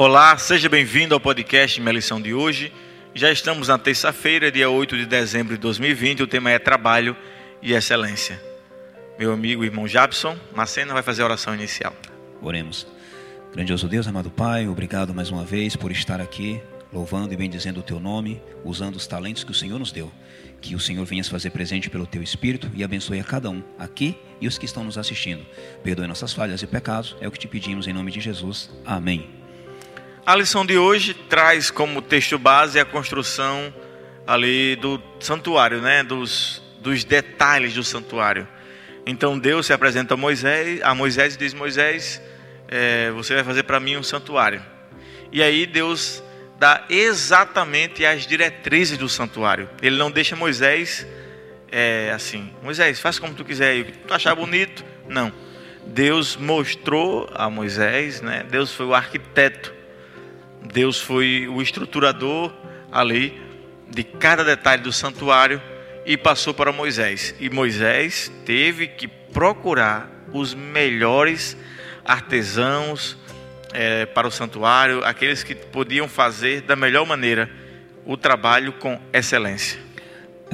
Olá, seja bem-vindo ao podcast Minha Lição de hoje. Já estamos na terça-feira, dia 8 de dezembro de 2020. O tema é Trabalho e Excelência. Meu amigo irmão Jabson Macena vai fazer a oração inicial. Oremos. Grandioso Deus, amado Pai, obrigado mais uma vez por estar aqui, louvando e bendizendo o Teu nome, usando os talentos que o Senhor nos deu. Que o Senhor venha se fazer presente pelo Teu Espírito e abençoe a cada um, aqui e os que estão nos assistindo. Perdoe nossas falhas e pecados, é o que te pedimos em nome de Jesus. Amém. A lição de hoje traz como texto base a construção ali do santuário, né? dos, dos detalhes do santuário. Então Deus se apresenta a Moisés, a Moisés e diz: Moisés, é, você vai fazer para mim um santuário. E aí Deus dá exatamente as diretrizes do santuário. Ele não deixa Moisés é, assim: Moisés, faz como tu quiser, o que tu achar bonito. Não. Deus mostrou a Moisés, né? Deus foi o arquiteto, Deus foi o estruturador ali de cada detalhe do santuário e passou para Moisés. E Moisés teve que procurar os melhores artesãos é, para o santuário, aqueles que podiam fazer da melhor maneira o trabalho com excelência.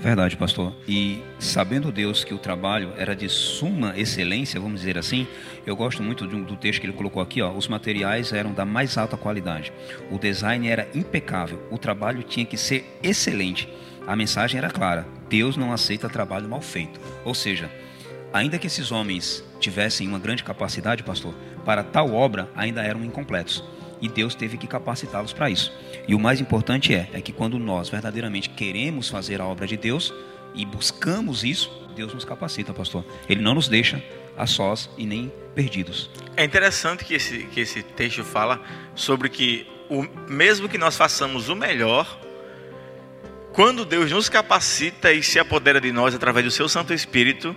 Verdade, pastor. E sabendo Deus que o trabalho era de suma excelência, vamos dizer assim, eu gosto muito do texto que ele colocou aqui. Ó, os materiais eram da mais alta qualidade, o design era impecável, o trabalho tinha que ser excelente. A mensagem era clara: Deus não aceita trabalho mal feito. Ou seja, ainda que esses homens tivessem uma grande capacidade, pastor, para tal obra ainda eram incompletos. E Deus teve que capacitá-los para isso. E o mais importante é, é que quando nós verdadeiramente queremos fazer a obra de Deus e buscamos isso, Deus nos capacita, pastor. Ele não nos deixa a sós e nem perdidos. É interessante que esse, que esse texto fala sobre que o, mesmo que nós façamos o melhor, quando Deus nos capacita e se apodera de nós através do seu Santo Espírito,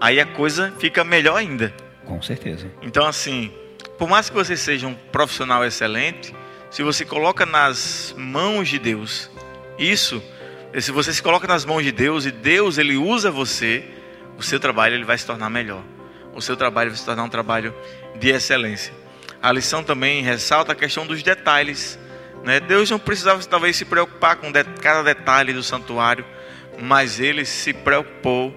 aí a coisa fica melhor ainda. Com certeza. Então, assim, por mais que você seja um profissional excelente, se você coloca nas mãos de Deus, isso, se você se coloca nas mãos de Deus e Deus ele usa você, o seu trabalho ele vai se tornar melhor. O seu trabalho vai se tornar um trabalho de excelência. A lição também ressalta a questão dos detalhes. Né? Deus não precisava talvez se preocupar com cada detalhe do santuário, mas ele se preocupou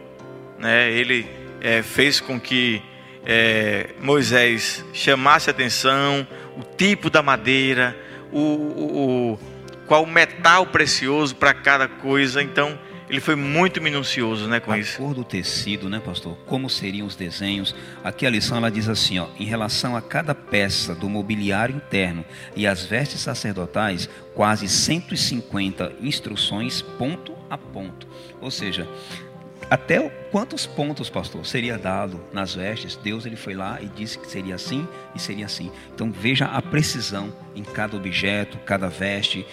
né, ele é, fez com que é, Moisés chamasse atenção, o tipo da madeira, o, o, o qual metal precioso para cada coisa. Então, ele foi muito minucioso, né, com a isso. A cor do tecido, né, pastor? Como seriam os desenhos? Aqui a lição ela diz assim, ó, em relação a cada peça do mobiliário interno e as vestes sacerdotais, quase 150 instruções ponto a ponto. Ou seja, até quantos pontos, pastor, seria dado nas vestes? Deus ele foi lá e disse que seria assim e seria assim. Então veja a precisão em cada objeto, cada veste,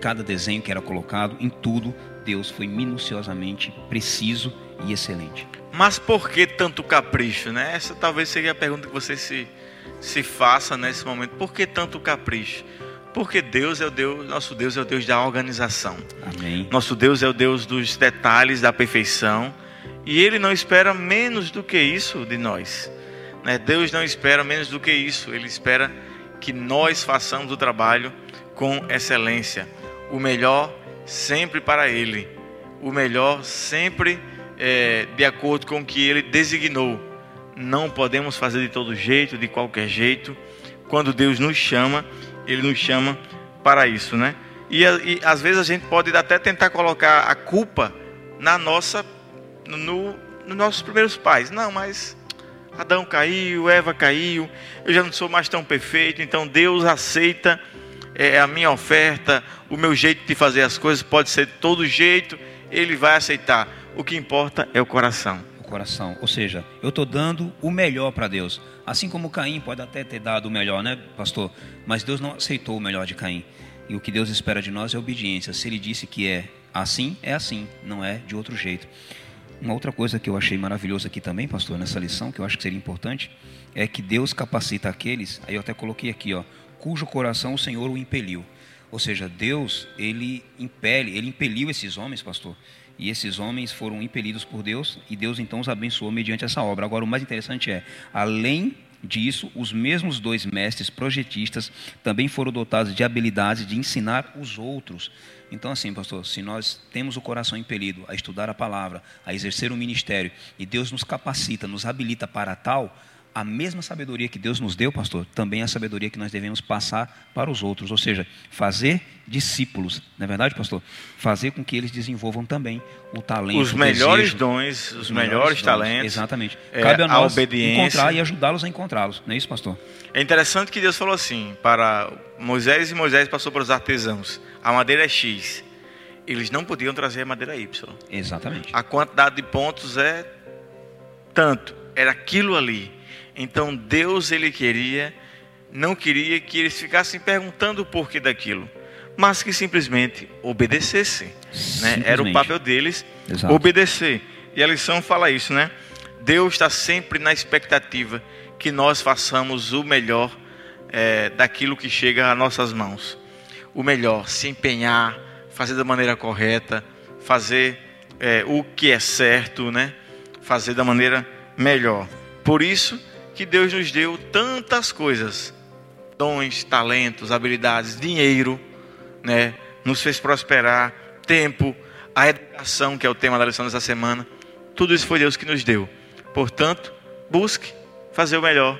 cada desenho que era colocado, em tudo, Deus foi minuciosamente preciso e excelente. Mas por que tanto capricho, né? Essa talvez seja a pergunta que você se, se faça nesse momento. Por que tanto capricho? Porque Deus é o Deus, nosso Deus é o Deus da organização. Amém. Nosso Deus é o Deus dos detalhes, da perfeição. E Ele não espera menos do que isso de nós. Né? Deus não espera menos do que isso. Ele espera que nós façamos o trabalho com excelência. O melhor sempre para Ele. O melhor sempre é, de acordo com o que Ele designou. Não podemos fazer de todo jeito, de qualquer jeito. Quando Deus nos chama, Ele nos chama para isso, né? E, e às vezes a gente pode até tentar colocar a culpa na nossa no, nos nossos primeiros pais. Não, mas Adão caiu, Eva caiu, eu já não sou mais tão perfeito, então Deus aceita é, a minha oferta, o meu jeito de fazer as coisas pode ser de todo jeito, Ele vai aceitar. O que importa é o coração. O coração, ou seja, eu estou dando o melhor para Deus. Assim como Caim pode até ter dado o melhor, né, pastor? Mas Deus não aceitou o melhor de Caim. E o que Deus espera de nós é obediência. Se Ele disse que é assim, é assim, não é de outro jeito. Uma outra coisa que eu achei maravilhoso aqui também, pastor, nessa lição, que eu acho que seria importante, é que Deus capacita aqueles, aí eu até coloquei aqui, ó, cujo coração o Senhor o impeliu. Ou seja, Deus, ele impele, ele impeliu esses homens, pastor, e esses homens foram impelidos por Deus, e Deus então os abençoou mediante essa obra. Agora, o mais interessante é, além Disso, os mesmos dois mestres projetistas também foram dotados de habilidade de ensinar os outros. Então, assim, pastor, se nós temos o coração impelido a estudar a palavra, a exercer o ministério, e Deus nos capacita, nos habilita para tal, a mesma sabedoria que Deus nos deu, pastor, também é a sabedoria que nós devemos passar para os outros, ou seja, fazer discípulos, não é verdade, pastor? Fazer com que eles desenvolvam também o talento, os melhores desejo, dons, os, melhores, dons. talentos. Exatamente. é, Cabe a nós obediência. encontrar e ajudá-los a encontrá-los, não é isso, pastor? É interessante que Deus falou assim para Moisés e Moisés passou para os artesãos: a madeira é X. Eles não podiam trazer a madeira Y. Exatamente. A quantidade de pontos é tanto, era aquilo ali. Então Deus ele queria, não queria que eles ficassem perguntando o porquê daquilo, mas que simplesmente obedecessem. Né? Era o papel deles Exato. obedecer. E a lição fala isso, né? Deus está sempre na expectativa que nós façamos o melhor eh, daquilo que chega às nossas mãos. O melhor, se empenhar, fazer da maneira correta, fazer eh, o que é certo, né? Fazer da maneira melhor. Por isso que Deus nos deu tantas coisas, dons, talentos, habilidades, dinheiro, né? Nos fez prosperar, tempo, a educação, que é o tema da lição dessa semana. Tudo isso foi Deus que nos deu. Portanto, busque fazer o melhor,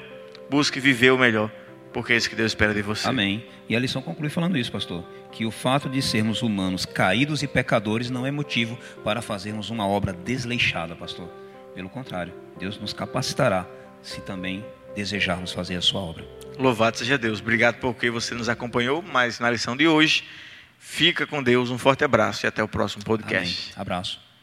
busque viver o melhor, porque é isso que Deus espera de você. Amém. E a lição conclui falando isso, pastor. Que o fato de sermos humanos caídos e pecadores não é motivo para fazermos uma obra desleixada, pastor. Pelo contrário, Deus nos capacitará se também desejarmos fazer a sua obra. Louvado seja Deus. Obrigado porque você nos acompanhou, mas na lição de hoje, fica com Deus, um forte abraço e até o próximo Amém. podcast. Abraço.